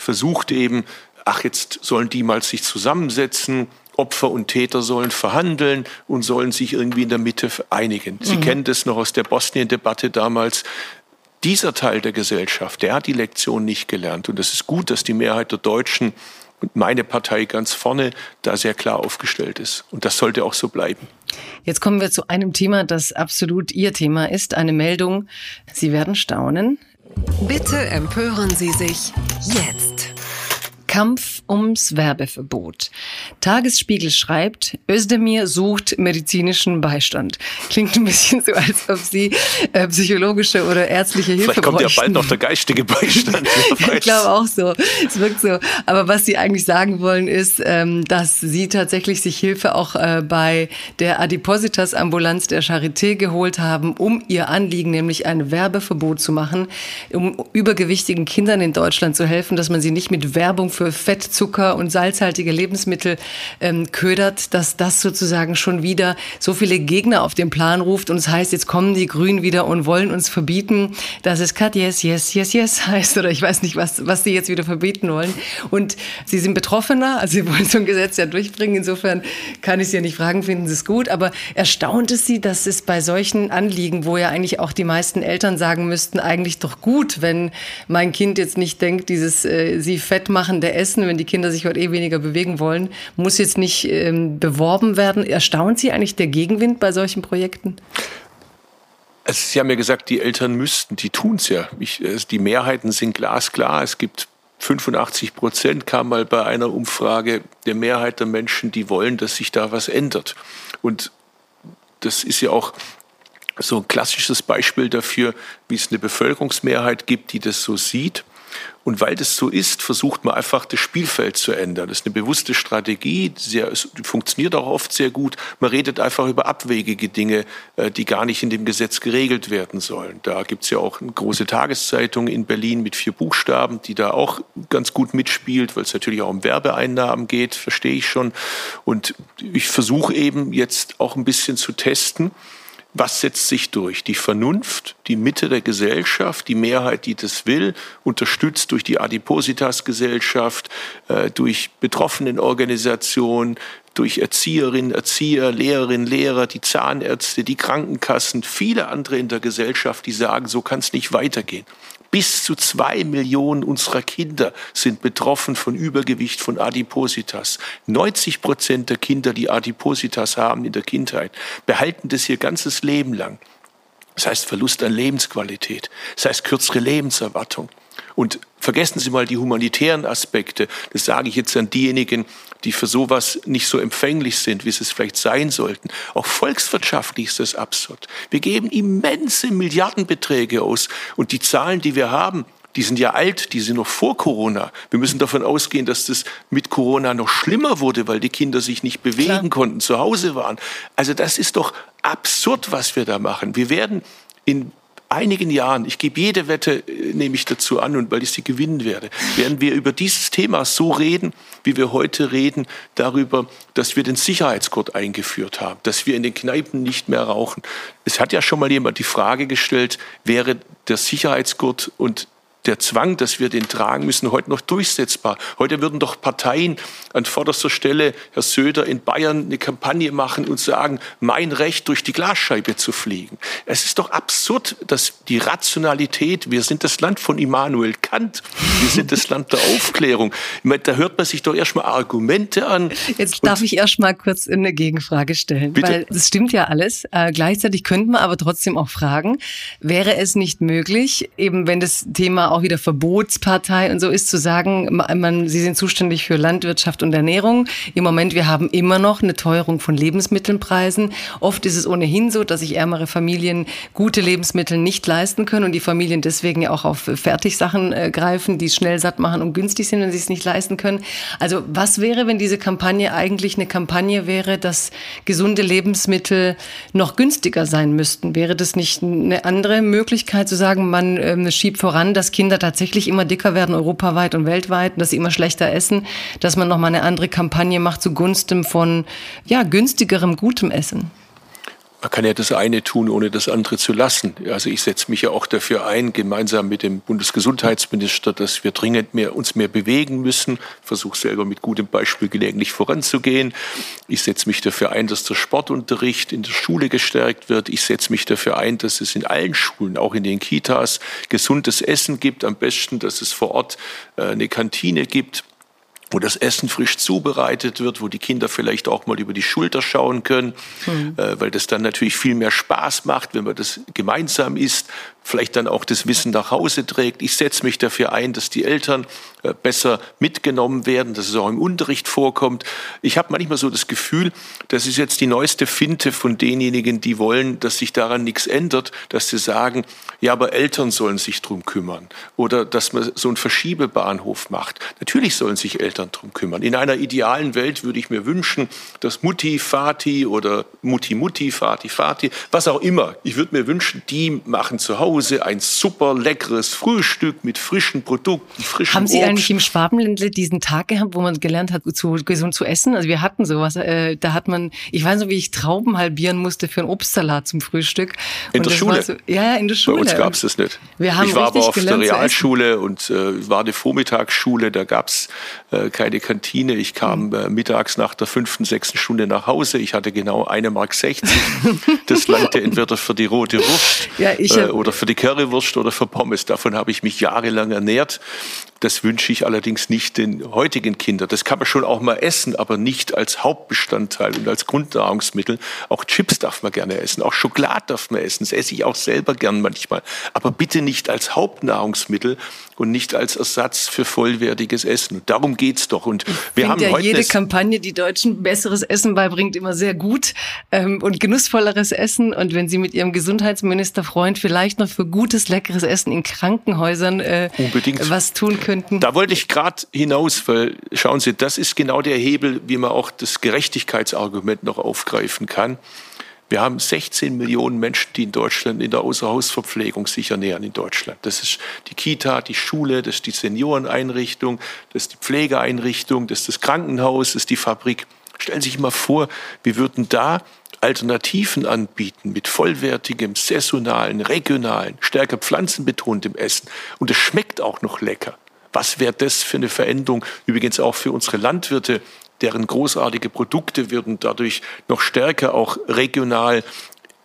versucht eben, ach, jetzt sollen die mal sich zusammensetzen, Opfer und Täter sollen verhandeln und sollen sich irgendwie in der Mitte einigen. Sie mhm. kennen das noch aus der Bosnien-Debatte damals. Dieser Teil der Gesellschaft, der hat die Lektion nicht gelernt. Und es ist gut, dass die Mehrheit der Deutschen und meine Partei ganz vorne da sehr klar aufgestellt ist. Und das sollte auch so bleiben. Jetzt kommen wir zu einem Thema, das absolut Ihr Thema ist. Eine Meldung. Sie werden staunen. Bitte empören Sie sich jetzt. Kampf ums Werbeverbot. Tagesspiegel schreibt, Özdemir sucht medizinischen Beistand. Klingt ein bisschen so, als ob sie äh, psychologische oder ärztliche Hilfe Vielleicht kommt bräuchten. ja bald noch der geistige Beistand. ich glaube auch so. Es wirkt so. Aber was sie eigentlich sagen wollen, ist, ähm, dass sie tatsächlich sich Hilfe auch äh, bei der Adipositas-Ambulanz der Charité geholt haben, um ihr Anliegen, nämlich ein Werbeverbot zu machen, um übergewichtigen Kindern in Deutschland zu helfen, dass man sie nicht mit Werbung für Fett, und salzhaltige Lebensmittel ähm, ködert, dass das sozusagen schon wieder so viele Gegner auf den Plan ruft und es heißt, jetzt kommen die Grünen wieder und wollen uns verbieten, dass es Cut Yes, Yes, Yes, Yes heißt oder ich weiß nicht, was, was sie jetzt wieder verbieten wollen. Und sie sind Betroffener, also sie wollen so ein Gesetz ja durchbringen. Insofern kann ich sie ja nicht fragen, finden sie es gut. Aber erstaunt es sie, dass es bei solchen Anliegen, wo ja eigentlich auch die meisten Eltern sagen müssten, eigentlich doch gut, wenn mein Kind jetzt nicht denkt, dieses äh, sie fett machen, Essen, wenn die Kinder sich heute eh weniger bewegen wollen, muss jetzt nicht ähm, beworben werden. Erstaunt Sie eigentlich der Gegenwind bei solchen Projekten? Sie haben ja gesagt, die Eltern müssten, die tun es ja. Ich, die Mehrheiten sind glasklar. Es gibt 85 Prozent kam mal bei einer Umfrage der Mehrheit der Menschen, die wollen, dass sich da was ändert. Und das ist ja auch so ein klassisches Beispiel dafür, wie es eine Bevölkerungsmehrheit gibt, die das so sieht. Und weil das so ist, versucht man einfach das Spielfeld zu ändern. Das ist eine bewusste Strategie, sehr, funktioniert auch oft sehr gut. Man redet einfach über abwegige Dinge, äh, die gar nicht in dem Gesetz geregelt werden sollen. Da gibt es ja auch eine große Tageszeitung in Berlin mit vier Buchstaben, die da auch ganz gut mitspielt, weil es natürlich auch um Werbeeinnahmen geht, verstehe ich schon. Und ich versuche eben jetzt auch ein bisschen zu testen, was setzt sich durch? Die Vernunft, die Mitte der Gesellschaft, die Mehrheit, die das will, unterstützt durch die Adipositas-Gesellschaft, äh, durch Betroffenenorganisationen, durch Erzieherinnen, Erzieher, Lehrerinnen, Lehrer, die Zahnärzte, die Krankenkassen, viele andere in der Gesellschaft, die sagen, so kann es nicht weitergehen. Bis zu zwei Millionen unserer Kinder sind betroffen von Übergewicht, von Adipositas. 90 Prozent der Kinder, die Adipositas haben in der Kindheit, behalten das ihr ganzes Leben lang. Das heißt Verlust an Lebensqualität. Das heißt kürzere Lebenserwartung. Und vergessen Sie mal die humanitären Aspekte. Das sage ich jetzt an diejenigen, die für sowas nicht so empfänglich sind, wie sie es vielleicht sein sollten. Auch volkswirtschaftlich ist das absurd. Wir geben immense Milliardenbeträge aus und die Zahlen, die wir haben, die sind ja alt, die sind noch vor Corona. Wir müssen davon ausgehen, dass das mit Corona noch schlimmer wurde, weil die Kinder sich nicht bewegen Klar. konnten, zu Hause waren. Also das ist doch absurd, was wir da machen. Wir werden in einigen Jahren, ich gebe jede Wette, äh, nehme ich dazu an und weil ich sie gewinnen werde, werden wir über dieses Thema so reden, wie wir heute reden, darüber, dass wir den Sicherheitsgurt eingeführt haben, dass wir in den Kneipen nicht mehr rauchen. Es hat ja schon mal jemand die Frage gestellt, wäre der Sicherheitsgurt und der Zwang, dass wir den tragen müssen, heute noch durchsetzbar. Heute würden doch Parteien an vorderster Stelle, Herr Söder, in Bayern eine Kampagne machen und sagen, mein Recht, durch die Glasscheibe zu fliegen. Es ist doch absurd, dass die Rationalität, wir sind das Land von Immanuel Kant, wir sind das Land der Aufklärung. Meine, da hört man sich doch erstmal Argumente an. Jetzt darf ich erst mal kurz eine Gegenfrage stellen, Bitte? weil das stimmt ja alles. Äh, gleichzeitig könnte man aber trotzdem auch fragen, wäre es nicht möglich, eben wenn das Thema auch wieder Verbotspartei und so ist, zu sagen, man, Sie sind zuständig für Landwirtschaft und Ernährung. Im Moment, wir haben immer noch eine Teuerung von Lebensmittelpreisen. Oft ist es ohnehin so, dass sich ärmere Familien gute Lebensmittel nicht leisten können und die Familien deswegen ja auch auf Fertigsachen äh, greifen, die schnell satt machen und günstig sind, wenn sie es nicht leisten können. Also was wäre, wenn diese Kampagne eigentlich eine Kampagne wäre, dass gesunde Lebensmittel noch günstiger sein müssten? Wäre das nicht eine andere Möglichkeit zu sagen, man äh, schiebt voran, dass Kinder tatsächlich immer dicker werden, europaweit und weltweit, dass sie immer schlechter essen, dass man nochmal eine andere Kampagne macht zugunsten von ja, günstigerem, gutem Essen man kann ja das eine tun, ohne das andere zu lassen. Also ich setze mich ja auch dafür ein, gemeinsam mit dem Bundesgesundheitsminister, dass wir dringend mehr, uns mehr bewegen müssen. Versuche selber mit gutem Beispiel gelegentlich voranzugehen. Ich setze mich dafür ein, dass der Sportunterricht in der Schule gestärkt wird. Ich setze mich dafür ein, dass es in allen Schulen, auch in den Kitas, gesundes Essen gibt. Am besten, dass es vor Ort äh, eine Kantine gibt wo das Essen frisch zubereitet wird, wo die Kinder vielleicht auch mal über die Schulter schauen können, mhm. äh, weil das dann natürlich viel mehr Spaß macht, wenn man das gemeinsam isst, vielleicht dann auch das Wissen nach Hause trägt. Ich setze mich dafür ein, dass die Eltern äh, besser mitgenommen werden, dass es auch im Unterricht vorkommt. Ich habe manchmal so das Gefühl, das ist jetzt die neueste Finte von denjenigen, die wollen, dass sich daran nichts ändert, dass sie sagen, ja, aber Eltern sollen sich drum kümmern oder dass man so einen Verschiebebahnhof macht. Natürlich sollen sich Eltern drum kümmern. In einer idealen Welt würde ich mir wünschen, dass Mutti, Vati oder Mutti, Mutti, Vati, Vati, was auch immer, ich würde mir wünschen, die machen zu Hause Hause ein super leckeres Frühstück mit frischen Produkten, frischem Haben Sie Obst. eigentlich im Schwabenländle diesen Tag gehabt, wo man gelernt hat, zu, gesund zu essen? Also wir hatten sowas. Äh, da hat man, ich weiß noch, wie ich Trauben halbieren musste für einen Obstsalat zum Frühstück. In der Schule? So, ja, in der Schule. Bei uns gab es das nicht. Wir haben ich war aber auf der Realschule und äh, war eine Vormittagsschule. Da gab es äh, keine Kantine. Ich kam mhm. äh, mittags nach der fünften, sechsten Stunde nach Hause. Ich hatte genau eine Mark 60. das langte entweder für die rote Wurst ja, äh, oder für die Currywurst oder für Pommes. Davon habe ich mich jahrelang ernährt. Das wünsche ich allerdings nicht den heutigen Kindern. Das kann man schon auch mal essen, aber nicht als Hauptbestandteil und als Grundnahrungsmittel. Auch Chips darf man gerne essen, auch Schokolade darf man essen. Das esse ich auch selber gern manchmal. Aber bitte nicht als Hauptnahrungsmittel und nicht als Ersatz für vollwertiges Essen. Und darum geht's doch. Und wir haben ja heute jede Kampagne, die Deutschen besseres Essen beibringt, immer sehr gut ähm, und genussvolleres Essen. Und wenn Sie mit Ihrem Gesundheitsministerfreund vielleicht noch für gutes, leckeres Essen in Krankenhäusern äh, was tun könnten. Da wollte ich gerade hinaus, weil schauen Sie, das ist genau der Hebel, wie man auch das Gerechtigkeitsargument noch aufgreifen kann. Wir haben 16 Millionen Menschen, die in Deutschland in der Außerhausverpflegung sich ernähren in Deutschland. Das ist die Kita, die Schule, das ist die Senioreneinrichtung, das ist die Pflegeeinrichtung, das ist das Krankenhaus, das ist die Fabrik. Stellen Sie sich mal vor, wir würden da Alternativen anbieten mit vollwertigem, saisonalen, regionalen, stärker pflanzenbetontem Essen. Und es schmeckt auch noch lecker. Was wäre das für eine Veränderung? Übrigens auch für unsere Landwirte, deren großartige Produkte würden dadurch noch stärker auch regional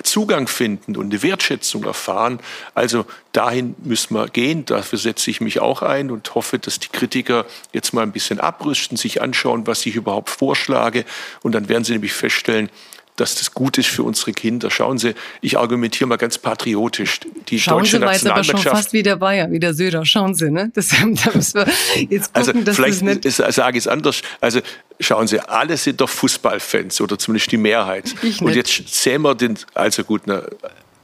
Zugang finden und eine Wertschätzung erfahren. Also dahin müssen wir gehen. Dafür setze ich mich auch ein und hoffe, dass die Kritiker jetzt mal ein bisschen abrüsten, sich anschauen, was ich überhaupt vorschlage. Und dann werden sie nämlich feststellen, dass das gut ist für unsere Kinder. Schauen Sie, ich argumentiere mal ganz patriotisch. Die Schauen deutsche Sie mal jetzt aber schon fast wie der Bayer, wie der Söder. Schauen Sie, ne? Das, da müssen wir jetzt also gucken, also vielleicht das nicht sage ich es anders. Also schauen Sie, alle sind doch Fußballfans oder zumindest die Mehrheit. Ich nicht. Und jetzt sehen wir den, also gut, na,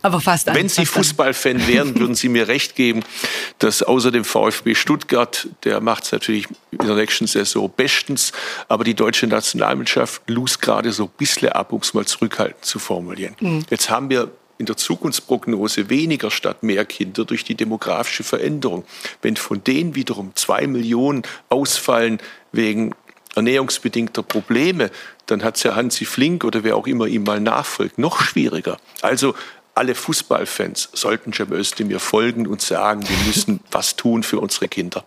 aber fast Wenn Sie Fußballfan wären, würden Sie mir recht geben, dass außer dem VfB Stuttgart, der macht es natürlich in der nächsten Saison bestens, aber die deutsche Nationalmannschaft lust gerade so ein bisschen ab, um es mal zurückhaltend zu formulieren. Mhm. Jetzt haben wir in der Zukunftsprognose weniger statt mehr Kinder durch die demografische Veränderung. Wenn von denen wiederum zwei Millionen ausfallen wegen ernährungsbedingter Probleme, dann hat es ja Hansi Flink oder wer auch immer ihm mal nachfolgt, noch schwieriger. Also alle Fußballfans sollten Cem Özdemir folgen und sagen, wir müssen was tun für unsere Kinder.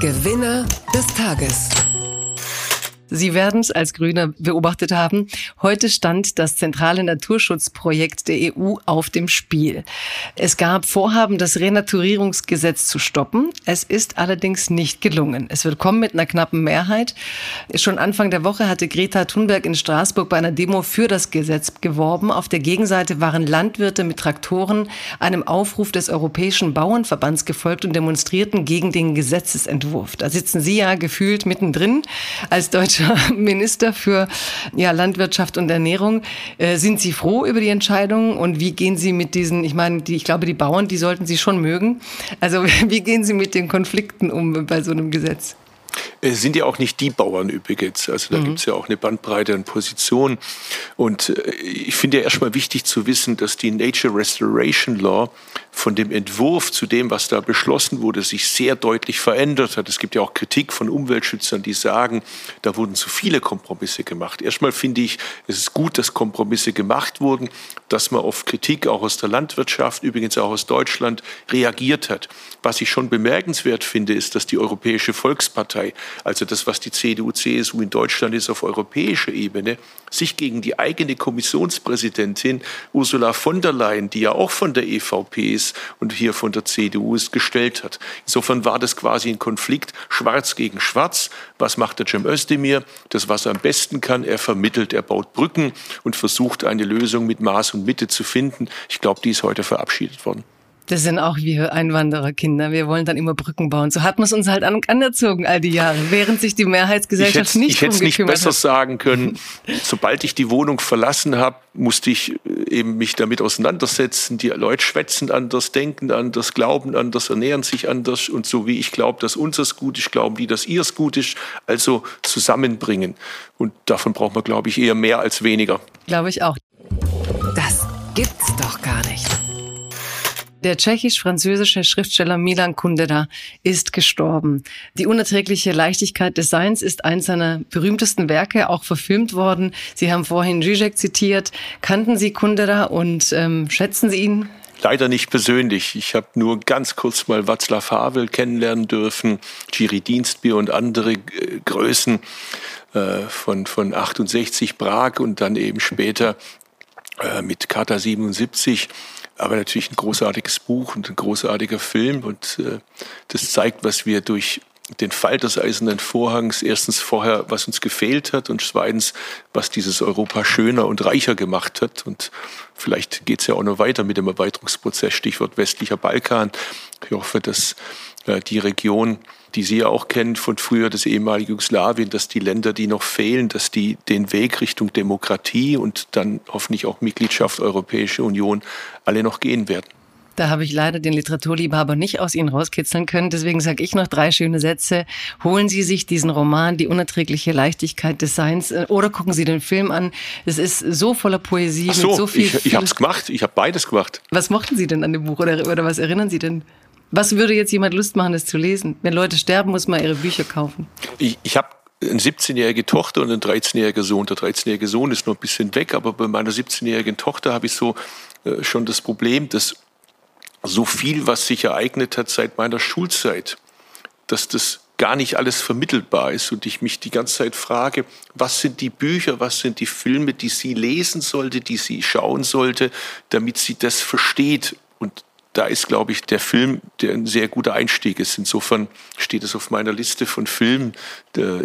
Gewinner des Tages. Sie werden es als Grüner beobachtet haben. Heute stand das zentrale Naturschutzprojekt der EU auf dem Spiel. Es gab Vorhaben, das Renaturierungsgesetz zu stoppen. Es ist allerdings nicht gelungen. Es wird kommen mit einer knappen Mehrheit. Schon Anfang der Woche hatte Greta Thunberg in Straßburg bei einer Demo für das Gesetz geworben. Auf der Gegenseite waren Landwirte mit Traktoren einem Aufruf des Europäischen Bauernverbands gefolgt und demonstrierten gegen den Gesetzesentwurf. Da sitzen Sie ja gefühlt mittendrin als deutsche deutscher Minister für ja, Landwirtschaft und Ernährung. Äh, sind Sie froh über die Entscheidung und wie gehen Sie mit diesen, ich meine, die, ich glaube, die Bauern, die sollten Sie schon mögen. Also wie gehen Sie mit den Konflikten um bei so einem Gesetz? Es sind ja auch nicht die Bauern übrigens. Also da mhm. gibt es ja auch eine Bandbreite an Positionen. Und äh, ich finde ja erstmal wichtig zu wissen, dass die Nature Restoration Law von dem Entwurf zu dem, was da beschlossen wurde, sich sehr deutlich verändert hat. Es gibt ja auch Kritik von Umweltschützern, die sagen, da wurden zu viele Kompromisse gemacht. Erstmal finde ich, es ist gut, dass Kompromisse gemacht wurden, dass man auf Kritik auch aus der Landwirtschaft, übrigens auch aus Deutschland, reagiert hat. Was ich schon bemerkenswert finde, ist, dass die Europäische Volkspartei, also das, was die CDU, CSU in Deutschland ist auf europäischer Ebene, sich gegen die eigene Kommissionspräsidentin Ursula von der Leyen, die ja auch von der EVP ist, ist und hier von der CDU ist, gestellt hat. Insofern war das quasi ein Konflikt schwarz gegen schwarz. Was macht der Cem Özdemir? Das, was er am besten kann, er vermittelt, er baut Brücken und versucht eine Lösung mit Maß und Mitte zu finden. Ich glaube, die ist heute verabschiedet worden. Das sind auch wir Einwandererkinder. Wir wollen dann immer Brücken bauen. So hat man es uns halt anerzogen all die Jahre, während sich die Mehrheitsgesellschaft ich nicht Ich hätte es nicht besser hat. sagen können. Sobald ich die Wohnung verlassen habe, musste ich äh, eben mich damit auseinandersetzen. Die Leute schwätzen anders, denken anders, glauben anders, ernähren sich anders. Und so wie ich glaube, dass unseres gut ist, glauben die, dass ihrs gut ist. Also zusammenbringen. Und davon braucht man, glaube ich, eher mehr als weniger. Glaube ich auch. Das gibt's doch gar nicht. Der tschechisch-französische Schriftsteller Milan Kundera ist gestorben. Die unerträgliche Leichtigkeit des Seins ist eins seiner berühmtesten Werke, auch verfilmt worden. Sie haben vorhin Zizek zitiert. Kannten Sie Kundera und ähm, schätzen Sie ihn? Leider nicht persönlich. Ich habe nur ganz kurz mal Václav Havel kennenlernen dürfen, Giri Dienstbier und andere äh, Größen äh, von, von 68 Prag und dann eben später mit Kata 77 aber natürlich ein großartiges Buch und ein großartiger Film. Und äh, das zeigt, was wir durch den Fall des Eisernen Vorhangs erstens vorher, was uns gefehlt hat und zweitens, was dieses Europa schöner und reicher gemacht hat. Und vielleicht geht es ja auch noch weiter mit dem Erweiterungsprozess, Stichwort westlicher Balkan. Ich hoffe, dass äh, die Region die Sie ja auch kennen von früher, das ehemalige Jugoslawien, dass die Länder, die noch fehlen, dass die den Weg Richtung Demokratie und dann hoffentlich auch Mitgliedschaft Europäische Union alle noch gehen werden. Da habe ich leider den Literaturliebhaber nicht aus Ihnen rauskitzeln können. Deswegen sage ich noch drei schöne Sätze. Holen Sie sich diesen Roman, Die unerträgliche Leichtigkeit des Seins, äh, oder gucken Sie den Film an. Es ist so voller Poesie. Ach so, mit so viel. Ich, ich habe es gemacht. Ich habe beides gemacht. Was mochten Sie denn an dem Buch oder, oder was erinnern Sie denn? Was würde jetzt jemand Lust machen, das zu lesen? Wenn Leute sterben, muss man ihre Bücher kaufen. Ich, ich habe eine 17-jährige Tochter und einen 13-jährigen Sohn. Der 13-jährige Sohn ist noch ein bisschen weg, aber bei meiner 17-jährigen Tochter habe ich so äh, schon das Problem, dass so viel, was sich ereignet hat seit meiner Schulzeit, dass das gar nicht alles vermittelbar ist und ich mich die ganze Zeit frage, was sind die Bücher, was sind die Filme, die sie lesen sollte, die sie schauen sollte, damit sie das versteht. Da ist, glaube ich, der Film, der ein sehr guter Einstieg ist. Insofern steht es auf meiner Liste von Filmen,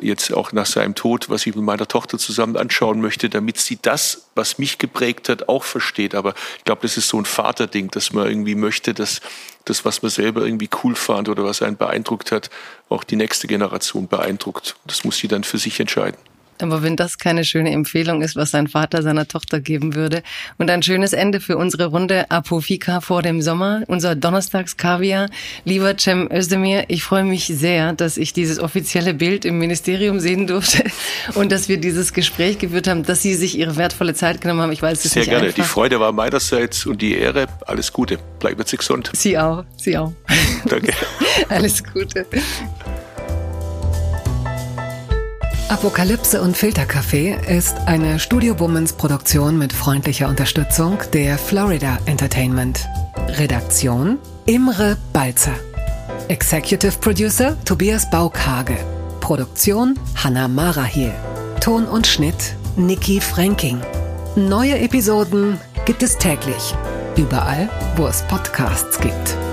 jetzt auch nach seinem Tod, was ich mit meiner Tochter zusammen anschauen möchte, damit sie das, was mich geprägt hat, auch versteht. Aber ich glaube, das ist so ein Vaterding, dass man irgendwie möchte, dass das, was man selber irgendwie cool fand oder was einen beeindruckt hat, auch die nächste Generation beeindruckt. Das muss sie dann für sich entscheiden. Aber wenn das keine schöne Empfehlung ist, was sein Vater seiner Tochter geben würde. Und ein schönes Ende für unsere Runde Apofika vor dem Sommer, unser Donnerstagskaviar. Lieber Cem Özdemir, ich freue mich sehr, dass ich dieses offizielle Bild im Ministerium sehen durfte und dass wir dieses Gespräch geführt haben, dass Sie sich Ihre wertvolle Zeit genommen haben. Ich weiß es Sehr nicht gerne. Einfach. Die Freude war meinerseits und die Ehre. Alles Gute. Bleiben Sie gesund. Sie auch. Sie auch. Danke. Alles Gute. Apokalypse und Filterkaffee ist eine Studio Womans Produktion mit freundlicher Unterstützung der Florida Entertainment. Redaktion Imre Balzer. Executive Producer Tobias Baukage. Produktion Hanna Marahiel. Ton und Schnitt Niki Franking. Neue Episoden gibt es täglich. Überall, wo es Podcasts gibt.